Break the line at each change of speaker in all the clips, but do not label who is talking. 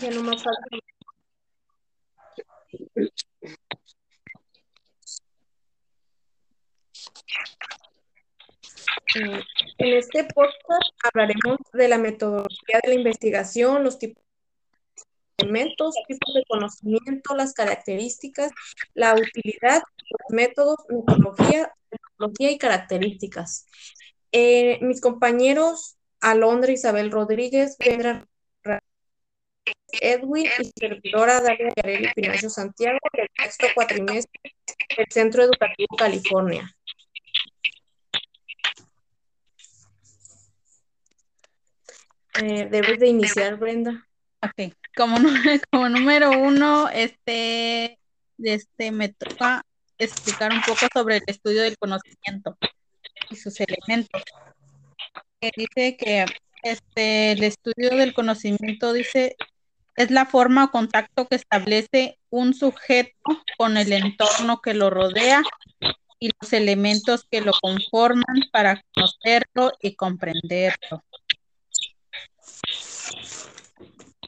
Ya no más falta. Eh, En este podcast hablaremos de la metodología de la investigación, los tipos de elementos, tipos de conocimiento, las características, la utilidad, los métodos, metodología, metodología y características. Eh, mis compañeros Alondra Isabel Rodríguez, Vendra Edwin y servidora Dalia Yareli Pinacho Santiago del sexto cuatrimestre del Centro Educativo California. Eh, debes de iniciar, Brenda.
Ok, como, número uno, este, este me toca explicar un poco sobre el estudio del conocimiento y sus elementos. Que dice que este, el estudio del conocimiento dice es la forma o contacto que establece un sujeto con el entorno que lo rodea y los elementos que lo conforman para conocerlo y comprenderlo.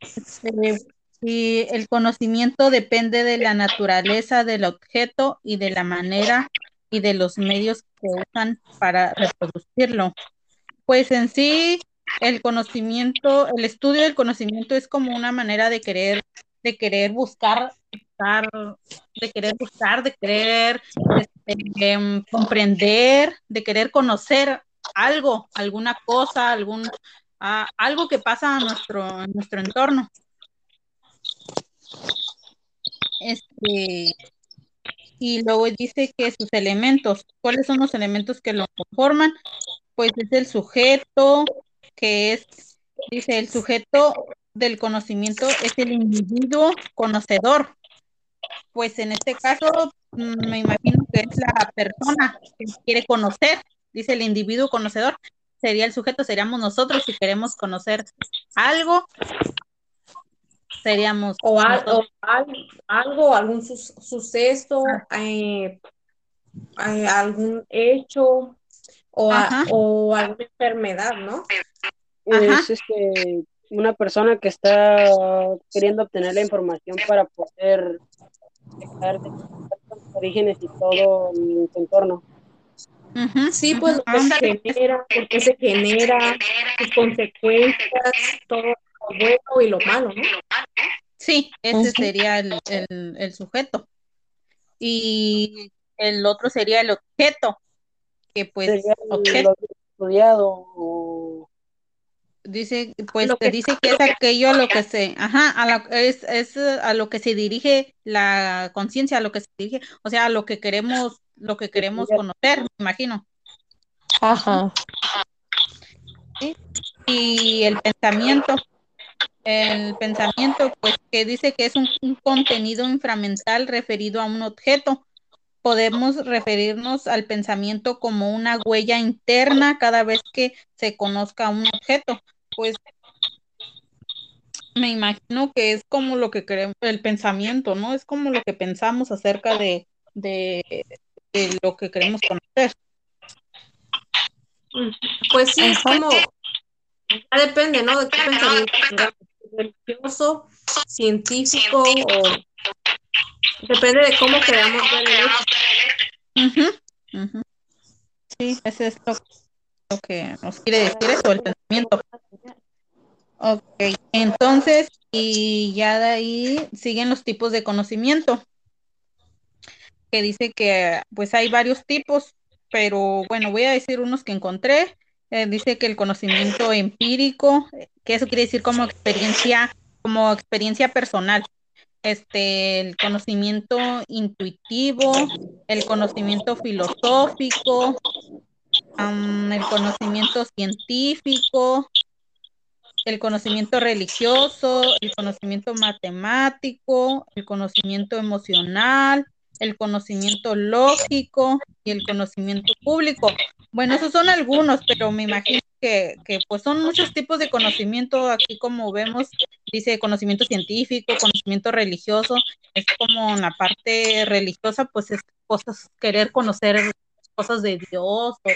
Este, y el conocimiento depende de la naturaleza del objeto y de la manera y de los medios que usan para reproducirlo. Pues en sí, el conocimiento, el estudio del conocimiento es como una manera de querer, de querer buscar, de querer buscar, de querer este, em, comprender, de querer conocer algo, alguna cosa, algún, ah, algo que pasa a nuestro, nuestro entorno. Este, y luego dice que sus elementos, ¿cuáles son los elementos que lo conforman? Pues es el sujeto, que es, dice, el sujeto del conocimiento es el individuo conocedor. Pues en este caso, mm, me imagino que es la persona que quiere conocer, dice el individuo conocedor, sería el sujeto, seríamos nosotros si queremos conocer algo, seríamos
O, al-
nosotros.
o al- algo, algún sus- suceso, eh, eh, algún hecho o, a- o alguna enfermedad, ¿no?
Ajá.
Es este, una persona que está queriendo obtener la información para poder checar de- los orígenes y todo en su entorno.
Sí, pues lo
ujú,
que se genera, por qué se genera, sus consecuencias, todo lo bueno y lo malo, ¿no?
Sí, ese sería el, el- el sujeto. Y el otro sería el objeto, que pues
Sería
objeto.
lo estudiado o
dice, pues
Lo que-
dice que es aquello a lo que se, ajá, a la- es, es a lo que se dirige la conciencia, a lo que se dirige, o sea, a lo que queremos, lo que queremos
Estudiar.
conocer, me imagino.
Ajá.
y el pensamiento. El pensamiento, pues que dice que es un, un contenido inframental referido a un objeto. Podemos referirnos al pensamiento como una huella interna cada vez que se conozca un objeto. Pues me imagino que es como lo que queremos, el pensamiento, ¿no? Es como lo que pensamos acerca de, de, de lo que queremos conocer.
Pues sí, es como, ya depende, ¿no? De qué pensamiento religioso, científico o depende de cómo queramos ver el.
Sí, ese es lo, lo que nos quiere decir eso, el pensamiento. Ok, entonces, y ya de ahí siguen los tipos de conocimiento, que dice que pues hay varios tipos, pero bueno, voy a decir unos que encontré. Eh, dice que el conocimiento empírico, que eso quiere decir como experiencia, como experiencia personal. Este, el conocimiento intuitivo, el conocimiento filosófico, el conocimiento científico, el conocimiento religioso, el conocimiento matemático, el conocimiento emocional, el conocimiento lógico y el conocimiento público. Bueno, esos son algunos, pero me imagino que, que, pues son muchos tipos de conocimiento, aquí como vemos, dice conocimiento científico, conocimiento religioso, es como en la parte religiosa, pues es cosas, querer conocer cosas de Dios o,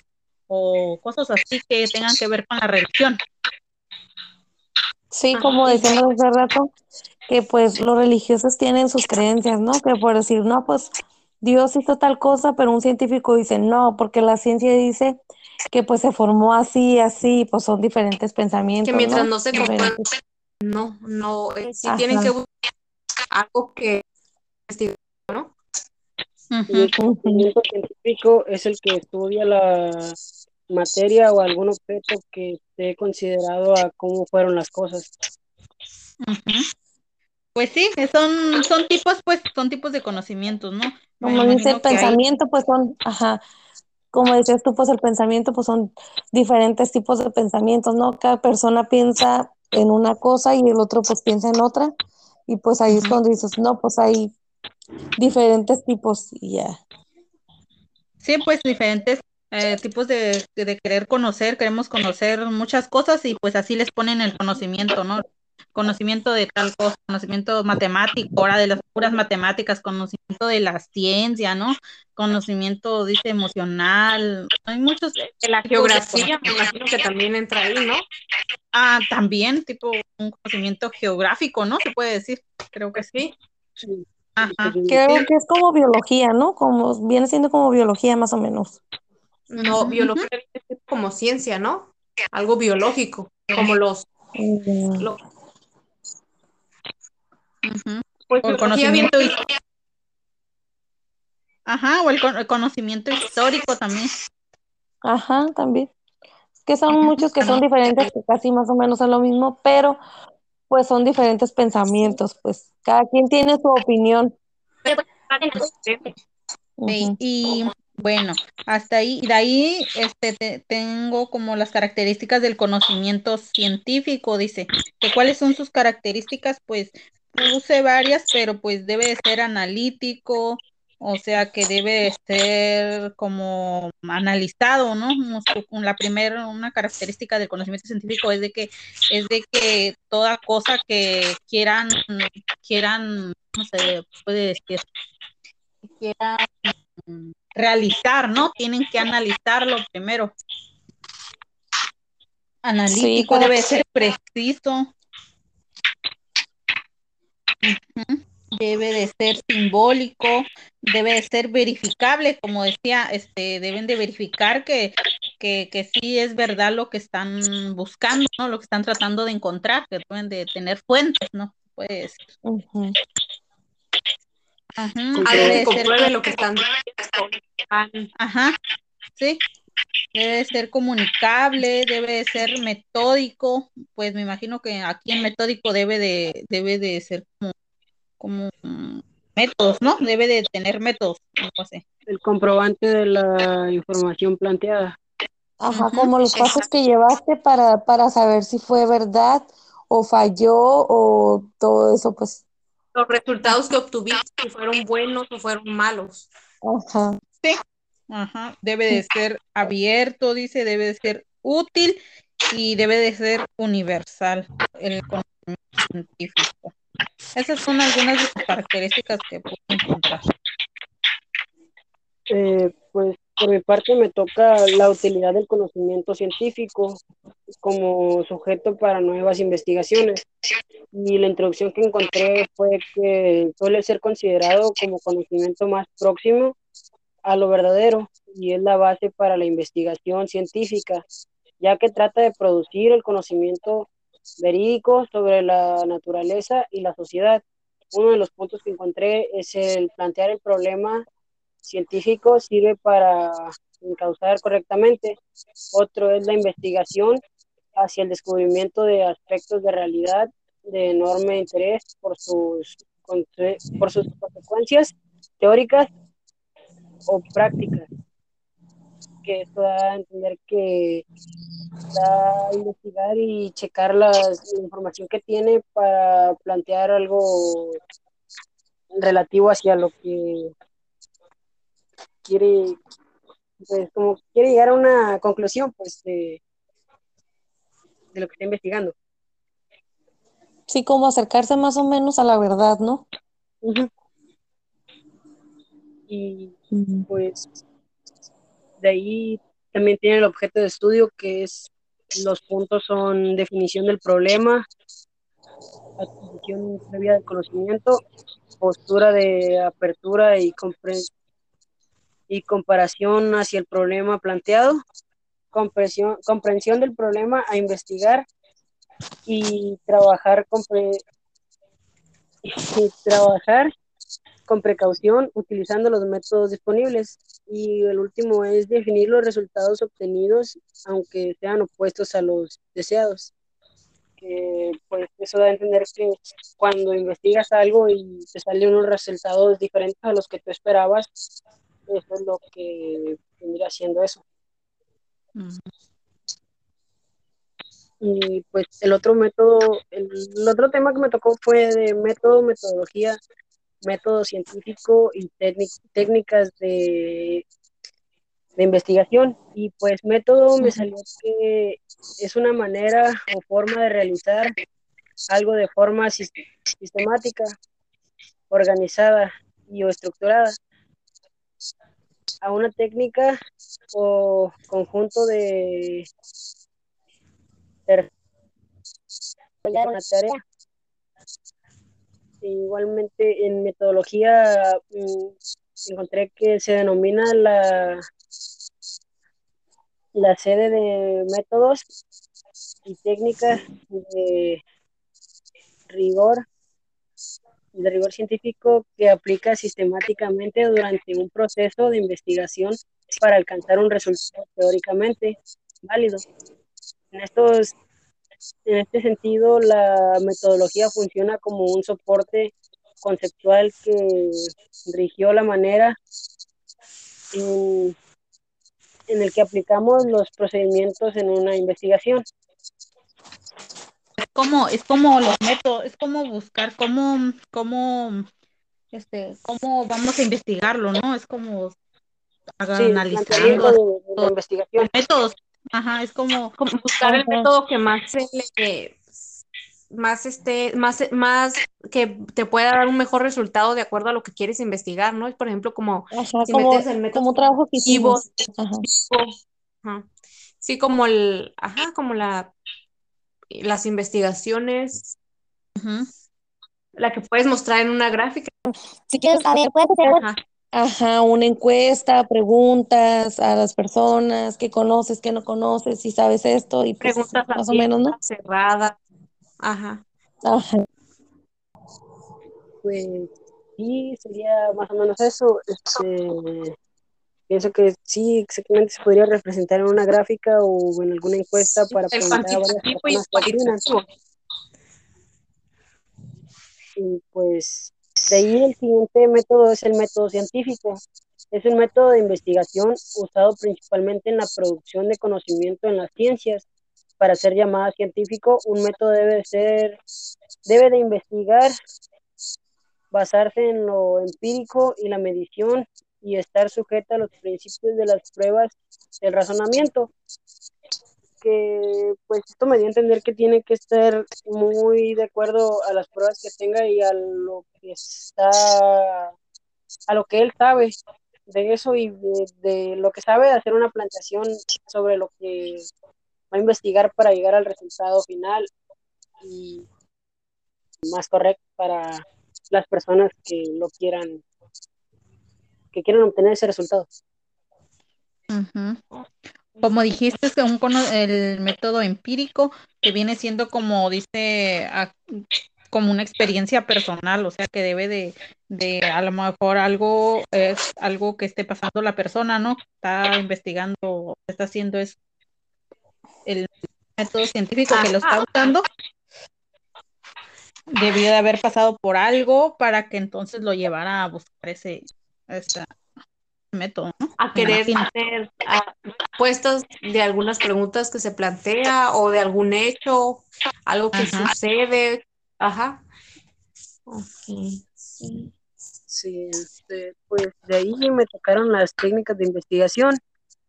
o cosas así que tengan que ver con la religión.
Sí, como decíamos hace rato, que pues los religiosos tienen sus creencias, ¿no? Que por decir, no, pues Dios hizo tal cosa, pero un científico dice, no, porque la ciencia dice que pues se formó así, así, pues son diferentes pensamientos.
Que mientras
no,
no se
Diferentes.
no, no, eh,
Ajá.
tienen que buscar algo que investigar, ¿no?
Y el conocimiento científico es el que estudia la materia o algún objeto que esté considerado a cómo fueron las cosas.
Ujú. Pues sí, son, son tipos, pues, son tipos de conocimientos, ¿no? Me
Como dice
hay-
pensamiento, pues son, ajá, como decías tú, pues el pensamiento, pues son diferentes tipos de pensamientos, ¿no? Cada persona piensa en una cosa y el otro pues piensa en otra. Y pues ahí es cuando dices, no, pues hay diferentes tipos y ya.
Sí, pues diferentes eh, tipos de- de querer conocer, queremos conocer muchas cosas y pues así les ponen el conocimiento, ¿no? Conocimiento de tal cosa, conocimiento matemático, ahora de las puras matemáticas, conocimiento de la ciencia, ¿no? Conocimiento, dice, emocional, hay muchos.
De la geografía, me imagino que también entra ahí, ¿no?
Ah, también, tipo un conocimiento geográfico, ¿no? Se puede decir, creo que sí.
Sí.
Ajá.
Creo que es como biología, ¿no? Como viene siendo como biología más o menos.
No, biología es como ciencia, ¿no? Algo biológico, como los,
Mm,
Pues
O el conocimiento Ajá, o el, con- el conocimiento histórico también.
Ajá, también. Es que son muchos que son diferentes, que casi más o menos es lo mismo, pero pues son diferentes pensamientos, pues cada quien tiene su opinión.
Sí,
Ujú.
y bueno, hasta ahí, y de ahí este, te- tengo como las características del conocimiento científico, dice, que cuáles son sus características, pues puse varias, pero pues debe de ser analítico, o sea que debe de ser como analizado, ¿no? La primera, una característica del conocimiento científico es de que, es de que toda cosa que quieran, quieran, no se puede decir, que quieran realizar, ¿no? Tienen que analizarlo primero. Analítico, debe de ser preciso. Debe de ser simbólico, debe de ser verificable, como decía, este, deben de verificar que, que, que sí es verdad lo que están buscando, ¿no? Lo que están tratando de encontrar, que deben de tener fuentes, ¿no? Pues, ajá,
que
de ser
compruebe lo que están diciendo.
Ajá, sí. Debe de ser comunicable, debe de ser metódico, pues me imagino que aquí en metódico debe de, debe de ser como, como mm, métodos, ¿no? Debe de tener métodos, no sé.
El comprobante de la información planteada.
Ajá, como los pasos que llevaste para, para saber si fue verdad o falló o todo eso, pues,
Los resultados que obtuviste, si fueron buenos o fueron malos.
ajá.
Ajá, debe de ser abierto, dice, debe de ser útil y debe de ser universal el conocimiento científico. Esas son algunas de sus características que puedo encontrar.
Eh, pues por mi parte me toca la utilidad del conocimiento científico como sujeto para nuevas investigaciones. Y la introducción que encontré fue que suele ser considerado como conocimiento más próximo a lo verdadero y es la base para la investigación científica, ya que trata de producir el conocimiento verídico sobre la naturaleza y la sociedad. Uno de los puntos que encontré es el plantear el problema científico sirve para encauzar correctamente. Otro es la investigación hacia el descubrimiento de aspectos de realidad de enorme interés por sus, por sus consecuencias teóricas o prácticas. Que esto da a entender que da a investigar y checar las, la información que tiene para plantear algo relativo hacia lo que quiere, pues como quiere llegar a una conclusión, pues de, de lo que está investigando.
Sí, como acercarse más o menos a la verdad, ¿no?
Y pues de ahí también tiene el objeto de estudio que es los puntos son definición del problema, adquisición previa de conocimiento, postura de apertura y, y comparación hacia el problema planteado, comprensión del problema a investigar y trabajar y trabajar con precaución utilizando los métodos disponibles. Y el último es definir los resultados obtenidos, aunque sean opuestos a los deseados. Que, pues eso da a entender que cuando investigas algo y te salen unos resultados diferentes a los que tú esperabas, eso es lo que vendría siendo eso. Y pues el otro método, el, otro tema que me tocó fue de método, metodología, método científico y técnicas de, de investigación. Y pues método me salió que es una manera o forma de realizar algo de forma sistemática, organizada y o estructurada a una técnica o conjunto de una tarea. Igualmente en metodología mm, encontré que se denomina la, la sede de métodos y técnicas de rigor de rigor científico que aplica sistemáticamente durante un proceso de investigación para alcanzar un resultado teóricamente válido. En, estos, en este sentido, la metodología funciona como un soporte conceptual que rigió la manera en, en el que aplicamos los procedimientos en una investigación.
Es como, es como los métodos, es como buscar cómo, cómo, este, cómo vamos a investigarlo, ¿no? Es como analizar
la investigación.
métodos Ajá, es como,
buscar el método que más más este, más, más que te pueda dar un mejor resultado de acuerdo a lo que quieres investigar, ¿no? Es por ejemplo como
si metes el método como trabajo que
Sí, como el, ajá, como la las investigaciones, la que puedes mostrar en una gráfica.
Si quieres saber, puedes hacer Ajá, una encuesta, preguntas a las personas que conoces, que no conoces, si sabes esto y pues, preguntas más o menos, ¿no?
Cerradas. Ajá.
Ajá.
Pues sí, sería más o menos eso. Este, pienso que sí, exactamente se podría representar en una gráfica o en alguna encuesta para preguntar a varias personas Y pues de ahí el siguiente método es el método científico. Es un método de investigación usado principalmente en la producción de conocimiento en las ciencias. Para ser llamada científico, un método debe ser, debe de investigar, basarse en lo empírico y la medición y estar sujeta a los principios de las pruebas del razonamiento que pues esto me dio a entender que tiene que estar muy de acuerdo a las pruebas que tenga y a lo que está, a lo que él sabe de eso y de, lo que sabe hacer una planteación sobre lo que va a investigar para llegar al resultado final y más correcto para las personas que lo quieran, que quieran obtener ese resultado
como dijiste, es un el método empírico que viene siendo como dice como una experiencia personal, o sea que debe de, de a lo mejor algo es algo que esté pasando la persona, ¿no? Está investigando, está haciendo es el método científico que lo está usando. Debió de haber pasado por algo para que entonces lo llevara a buscar ese, esa, método,
A querer hacer respuestas de algunas preguntas que se plantea o de algún hecho, algo que sucede. Ajá.
sí. Sí, este, pues de ahí me tocaron las técnicas de investigación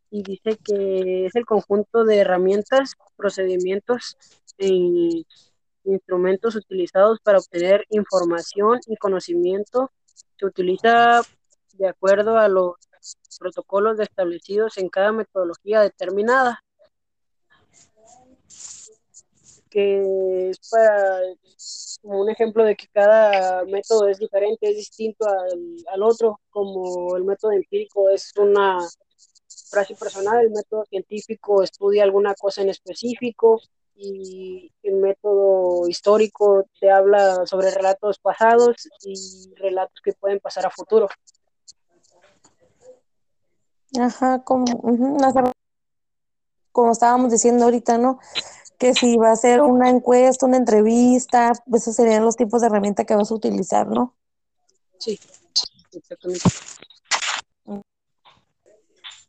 y dice que es el conjunto de herramientas, procedimientos e instrumentos utilizados para obtener información y conocimiento. Se utiliza de acuerdo a los protocolos establecidos en cada metodología determinada, que es para un ejemplo de que cada método es diferente, es distinto al, al otro, como el método empírico es una frase personal, el método científico estudia alguna cosa en específico y el método histórico te habla sobre relatos pasados y relatos que pueden pasar a futuro.
Ajá, como, como estábamos diciendo ahorita, ¿no? Que si va a ser una encuesta, una entrevista, pues esos serían los tipos de herramienta que vas a utilizar, ¿no?
Sí, exactamente.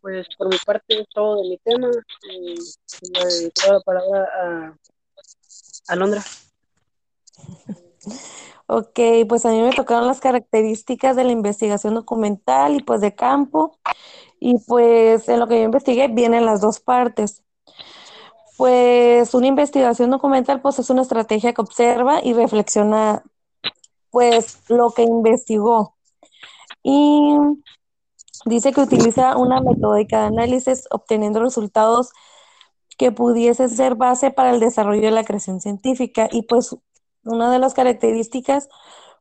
Pues por mi parte es todo de mi tema. Y le doy la palabra a, a Londra.
Ok, pues a mí me tocaron las características de la investigación documental y pues de campo. Y pues en lo que yo investigué vienen las dos partes. Pues una investigación documental pues es una estrategia que observa y reflexiona pues lo que investigó. Y dice que utiliza una metódica de análisis obteniendo resultados que pudiesen ser base para el desarrollo de la creación científica. Y pues una de las características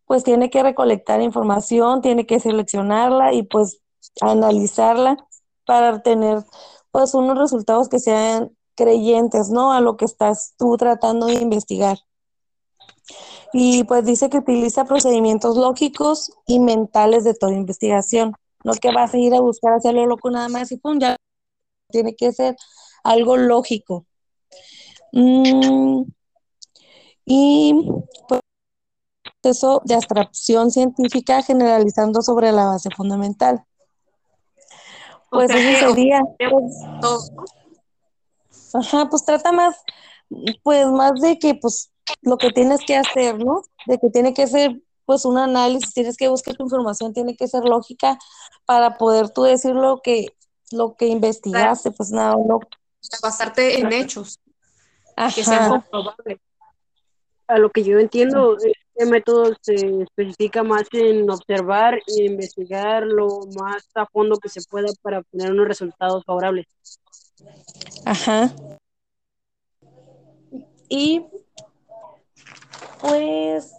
pues tiene que recolectar información, tiene que seleccionarla y pues analizarla para tener pues unos resultados que sean creyentes, ¿no? A lo que estás tú tratando de investigar. Y pues dice que utiliza procedimientos lógicos y mentales de toda investigación. No que vas a ir a buscar hacerlo loco nada más y pum, ya tiene que ser algo lógico. Mm, y pues proceso de abstracción científica generalizando sobre la base fundamental. Pues
O sea
eso
que
sería. pues,
todo.
Ajá, pues trata más, pues más de que pues lo que tienes que hacer, ¿no? De que tiene que ser pues un análisis, tienes que buscar tu información, tiene que ser lógica para poder tú decir lo que, lo que investigaste, pues nada, no.
basarte en hechos que sean
Ajá,
comprobables.
A lo que yo entiendo, este método se especifica más en observar e investigar lo más a fondo que se pueda para obtener unos resultados favorables.
ajá. Y pues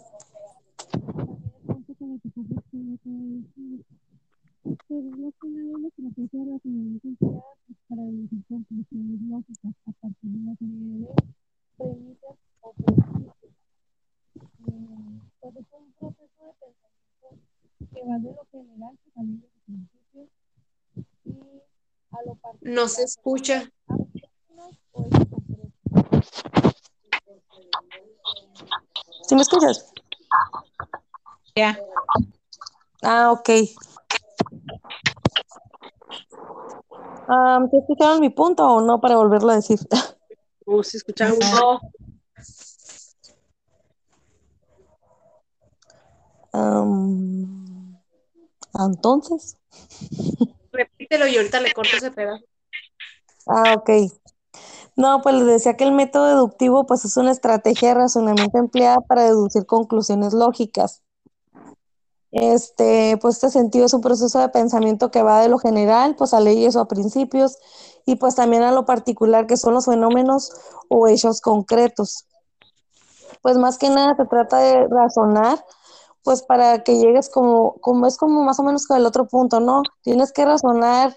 No se escucha.
¿Sí me escuchas?
Ya.
Ah, ok. Ah, ¿Te escucharon mi punto o no para volverlo a decir?
No,
Entonces,
repítelo y ahorita le corto ese pedazo.
ah, ok. No, pues les decía que el método deductivo pues es una estrategia de razonamiento empleada para deducir conclusiones lógicas. Este, pues este sentido es un proceso de pensamiento que va de lo general, pues a leyes o a principios, y pues también a lo particular, que son los fenómenos o hechos concretos. Pues más que nada se trata de razonar, pues para que llegues como, como es como más o menos con el otro punto, ¿no? Tienes que razonar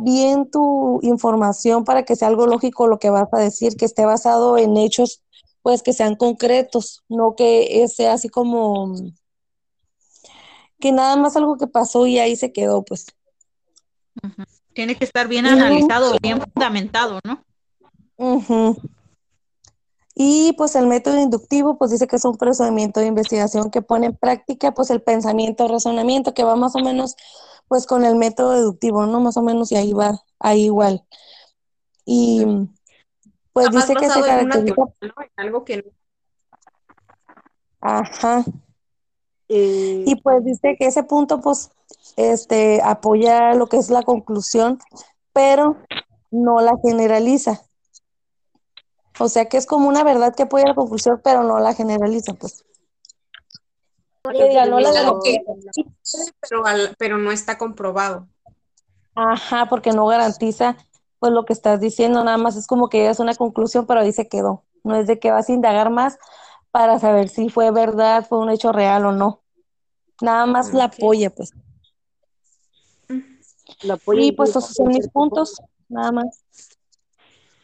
bien tu información para que sea algo lógico lo que vas a decir, que esté basado en hechos, pues que sean concretos, no que sea así como que nada más algo que pasó y ahí se quedó, pues.
Tiene que estar bien analizado, bien fundamentado, ¿no?
Ujú. Y pues el método inductivo, pues dice que es un procedimiento de investigación que pone en práctica pues el pensamiento, razonamiento, que va más o menos pues con el método deductivo, ¿no? Más o menos y ahí va, ahí igual. Y pues dice que se caracteriza,
teoría, ¿no? En algo que no.
ajá,
Eh,
y pues dice que ese punto pues este apoya lo que es la conclusión, pero no la generaliza. O sea que es como una verdad que apoya la conclusión, pero no la generaliza, pues. No la
puede, pero, al- pero no está comprobado.
Ajá, porque no garantiza pues lo que estás diciendo, nada más es como que llegas a una conclusión, pero ahí se quedó. No es de que vas a indagar más para saber si fue verdad, fue un hecho real o no. Nada más la apoya, pues.
la apoya
Y pues esos son
en
mis puntos, nada más.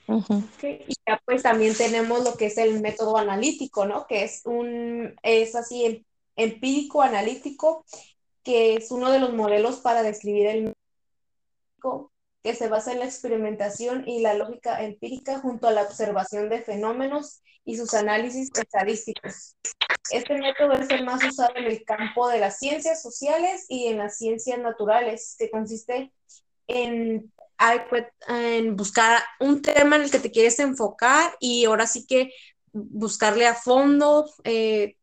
Ujú.
Ok, Y ya pues también tenemos lo que es el método analítico, ¿no? Que es un, es así em- empírico analítico, que es uno de los modelos para describir el que se basa en la experimentación y la lógica empírica junto a la observación de fenómenos y sus análisis estadísticos. Este método es el más usado en el campo de las ciencias sociales y en las ciencias naturales, que consiste en, en buscar un tema en el que te quieres enfocar y ahora sí que buscarle a fondo eh,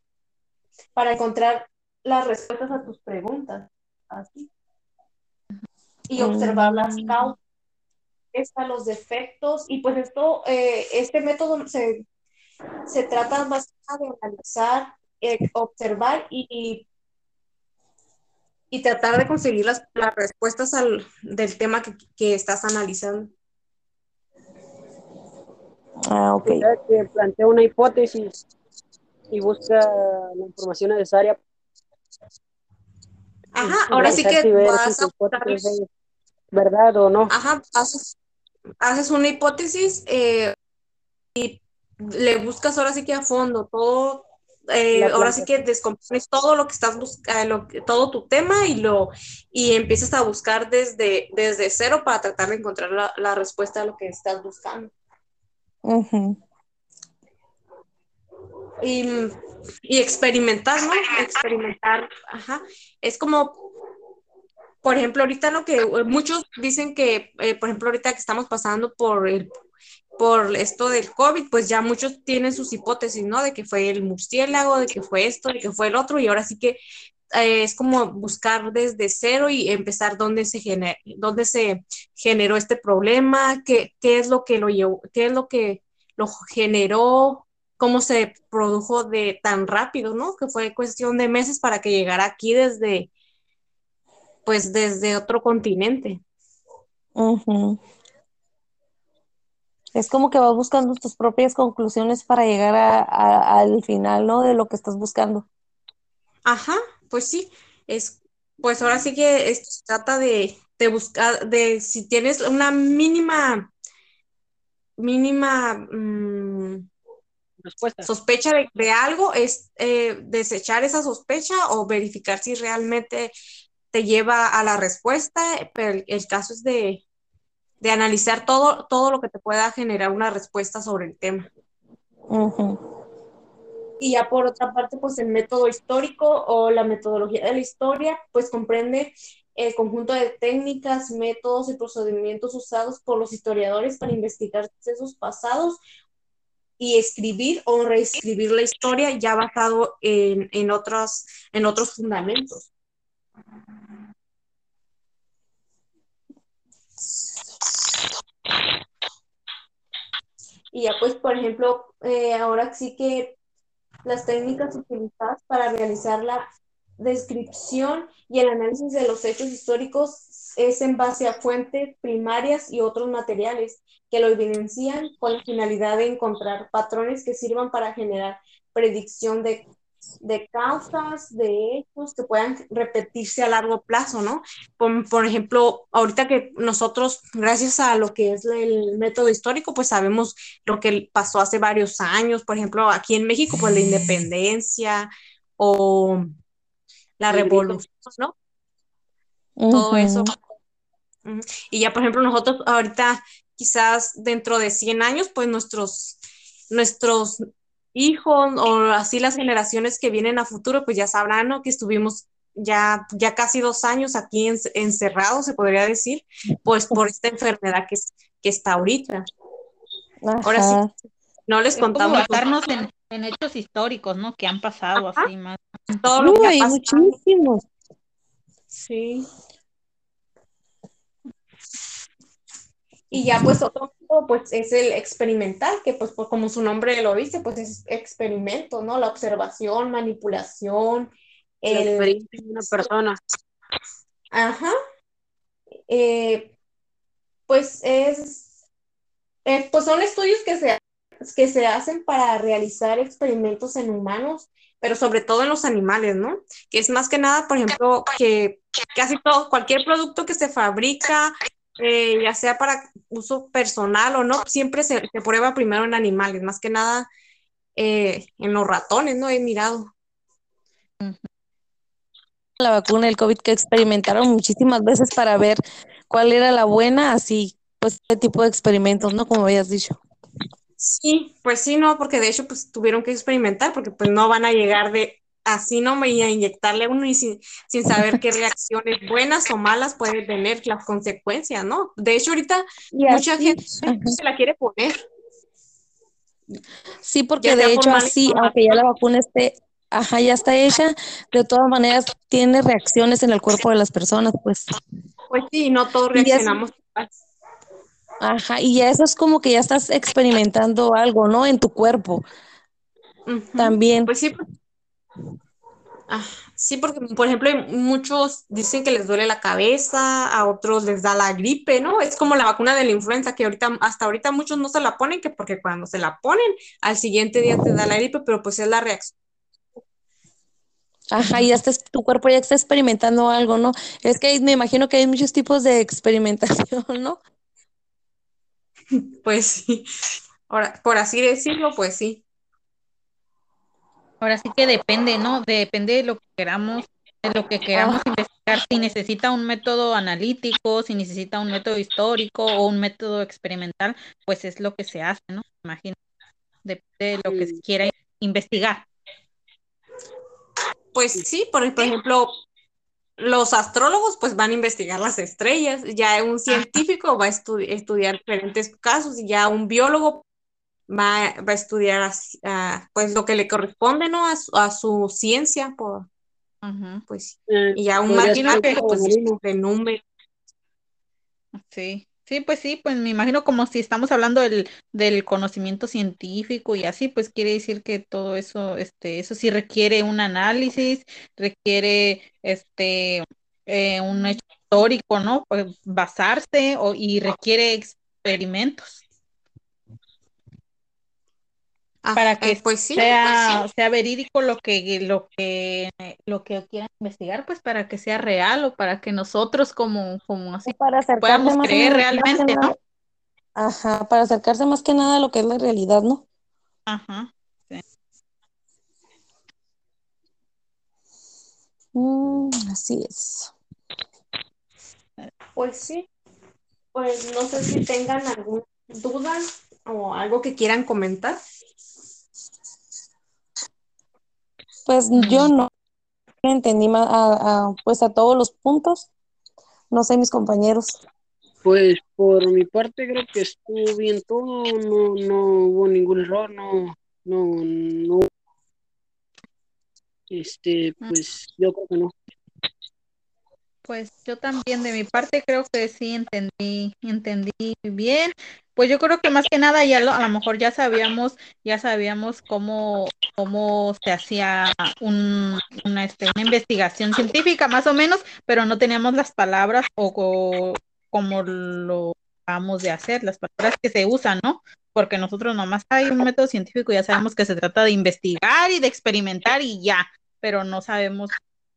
para encontrar las respuestas a tus preguntas. Así. Y observar las
Mm.
causas, están los defectos, y pues esto, eh, este método se, se trata más de analizar, eh, observar y, y tratar de conseguir las, las respuestas al, del tema que, que estás analizando.
Ah, ok.
Que plantea una hipótesis y busca la información necesaria
Ajá,
y
ahora sí que vas a
hipótesis verdad o no.
Ajá, haces, haces una hipótesis eh, y le buscas ahora sí que a fondo todo, eh, ahora sí que descompones todo lo que estás buscando, todo tu tema y lo y empiezas a buscar desde, desde cero para tratar de encontrar la, la respuesta a lo que estás buscando.
Ujú.
Y, y experimentar, ¿no? Experimentar, ajá. Es como, por ejemplo, ahorita lo que eh, muchos dicen que, eh, por ejemplo, ahorita que estamos pasando por el por esto del COVID, pues ya muchos tienen sus hipótesis, ¿no? De que fue el murciélago, de que fue esto, de que fue el otro, y ahora sí que eh, es como buscar desde cero y empezar dónde se, gener dónde se generó este problema, qué, qué es lo que lo qué es lo que lo generó, cómo se produjo de tan rápido, ¿no? Que fue cuestión de meses para que llegara aquí desde, pues desde otro continente.
Es como que vas buscando tus propias conclusiones para llegar a- a- al final, ¿no? De lo que estás buscando.
Ajá, pues sí, es, pues ahora sí que esto se trata de, de buscar, de si tienes una mínima, mínima mm,
Respuesta.
sospecha de, de algo, es eh, desechar esa sospecha o verificar si realmente te lleva a la respuesta, pero el, el caso es de, de analizar todo, todo lo que te pueda generar una respuesta sobre el tema.
Ujú.
Y ya por otra parte, pues el método histórico o la metodología de la historia, pues comprende el conjunto de técnicas, métodos y procedimientos usados por los historiadores para investigar sucesos pasados y escribir o reescribir la historia ya basado en, en, otros, en otros fundamentos. Y ya pues, por ejemplo, eh, ahora sí que las técnicas utilizadas para realizar la descripción y el análisis de los hechos históricos es en base a fuentes primarias y otros materiales que lo evidencian con la finalidad de encontrar patrones que sirvan para generar predicción de, de causas, de hechos que puedan repetirse a largo plazo, ¿no? Por, por, ejemplo, ahorita que nosotros, gracias a lo que es el método histórico, pues sabemos lo que pasó hace varios años, por ejemplo, aquí en México, pues la independencia o la revolución, ¿no? Todo eso. Y ya, por ejemplo, nosotros ahorita, quizás dentro de 100 años, pues nuestros, nuestros hijos o así las generaciones que vienen a futuro, pues ya sabrán ¿no? que estuvimos ya, ya casi dos años aquí en, encerrados, se podría decir, pues por esta enfermedad que, que está ahorita.
Ajá.
Ahora sí, no les
Es como
contamos.
basarnos en, en hechos históricos, ¿no? Que han pasado
Ajá.
así más.
todo lo que
Uy,
ha
hay
pasado.
muchísimos.
Sí. Y ya pues otro pues es el experimental, que pues, como su nombre lo dice, pues es experimento, ¿no? La observación, manipulación.
El, el de una persona.
Ajá. Eh, pues es, eh, pues son estudios que se, que se hacen para realizar experimentos en humanos, pero sobre todo en los animales, ¿no? Que es más que nada, por ejemplo, que casi todo, cualquier producto que se fabrica, eh, ya sea para uso personal o no, siempre se, prueba primero en animales, más que nada en los ratones, ¿no? He mirado
la vacuna del COVID que experimentaron muchísimas veces para ver cuál era la buena, así, pues, este tipo de experimentos, ¿no? Como habías dicho.
Sí, pues sí, no, porque de hecho, pues tuvieron que experimentar, porque pues no van a llegar de así no me a inyectarle a uno y sin, sin saber qué reacciones buenas o malas puede tener las consecuencias, ¿no? De hecho, ahorita mucha gente se la quiere poner.
Sí, porque de hecho así, aunque ya la vacuna esté ajá, ya está hecha, de todas maneras tiene reacciones en el cuerpo de las personas, pues.
Pues sí, no todos reaccionamos
Ajá, y ya eso es como que ya estás experimentando algo, ¿no? En tu cuerpo. También.
Pues sí. Ah, sí, porque por ejemplo muchos dicen que les duele la cabeza, a otros les da la gripe, ¿no? Es como la vacuna de la influenza que ahorita hasta ahorita muchos no se la ponen que porque cuando se la ponen al siguiente día te da la gripe, pero pues es la reacción
Ajá, y ya tu cuerpo ya está experimentando algo, ¿no? Es que me imagino que hay muchos tipos de experimentación, ¿no?
Pues sí. Ahora, por así decirlo, pues sí.
Ahora sí que depende, ¿no? Depende de lo que queramos, de lo que queramos investigar. Si necesita un método analítico, si necesita un método histórico o un método experimental, pues es lo que se hace, ¿no? Imagino. Depende de lo que se quiera investigar.
Pues sí, por, ejemplo, los astrólogos pues van a investigar las estrellas, ya un científico va a estudiar diferentes casos y ya un biólogo va, a estudiar pues lo que le corresponde, ¿no? A, su ciencia, por, pues, eh, y ya un matemático pues de números.
Sí. Sí, pues sí, pues me imagino como si estamos hablando del, del conocimiento científico y así, pues quiere decir que todo eso, este, eso sí requiere un análisis, requiere este eh, un hecho histórico, ¿no? Pues basarse o, y requiere experimentos. Ah, para que eh, pues sea, pues sea verídico lo que, lo que, lo que quieran investigar, pues para que sea real o para que nosotros como, como así
para
podamos creer realmente, ¿no?
Ajá, para acercarse más que nada a lo que es la realidad, ¿no?
Ajá, sí.
Mm, así es.
Pues sí, pues no sé si tengan alguna duda o algo que quieran comentar.
Pues yo no entendí más a, pues a todos los puntos. No sé, mis compañeros.
Pues por mi parte creo que estuvo bien todo, no, no hubo ningún error, no, no, no. Este, mm. pues yo creo que no.
Pues yo también de mi parte creo que sí entendí, entendí bien. Pues yo creo que más que nada ya a lo mejor ya sabíamos, ya sabíamos cómo, cómo se hacía un, una, este, una investigación científica más o menos, pero no teníamos las palabras o, como lo vamos de hacer, las palabras que se usan, ¿no? Porque nosotros nomás hay un método científico, ya sabemos que se trata de investigar y de experimentar y ya, pero no sabemos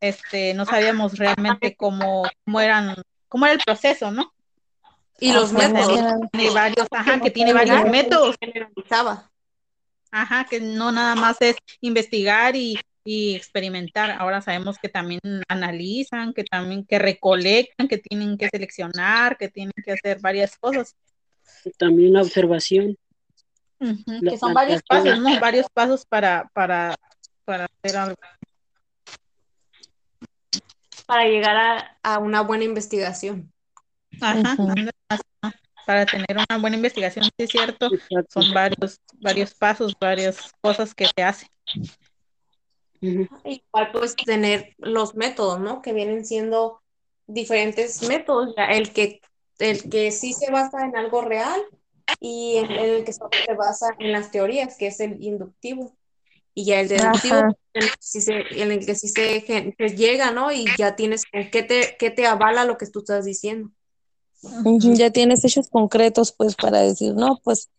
este, no sabíamos realmente cómo, cómo eran, cómo era el proceso, ¿no?
Y los métodos.
Tiene varios, ajá, que tiene varios métodos. Ajá, que no nada más es investigar y, y experimentar. Ahora sabemos que también analizan, que también que recolectan, que tienen que seleccionar, que tienen que hacer varias cosas.
También la observación.
que son varios pasos, ¿no? Varios pasos para, para, para hacer algo
para llegar a, una buena investigación.
Ajá, para tener una buena investigación, sí es cierto, son varios, varios pasos, varias cosas que se hacen.
Igual pues tener los métodos, ¿no? Que vienen siendo diferentes métodos. El que el que sí se basa en algo real y el, el que solo se basa en las teorías, que es el inductivo. Y ya el deductivo, en el, que sí se, en el que sí se, llega, ¿no? Y ya tienes con qué te, qué te avala lo que tú estás diciendo.
Ya tienes hechos concretos, pues, para decir, no, pues,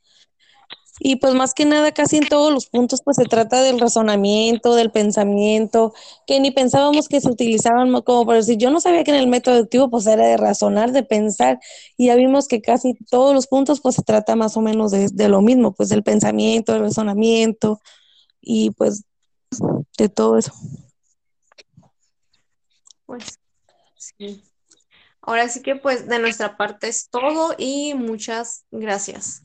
y pues más que nada, casi en todos los puntos, pues se trata del razonamiento, del pensamiento, que ni pensábamos que se utilizaban mo- como por decir, yo no sabía que en el método deductivo, pues era de razonar, de pensar, y ya vimos que casi todos los puntos, pues se trata más o menos de, de lo mismo, pues del pensamiento, del razonamiento, y pues de todo eso.
Pues sí. Ahora sí que pues de nuestra parte es todo y muchas gracias.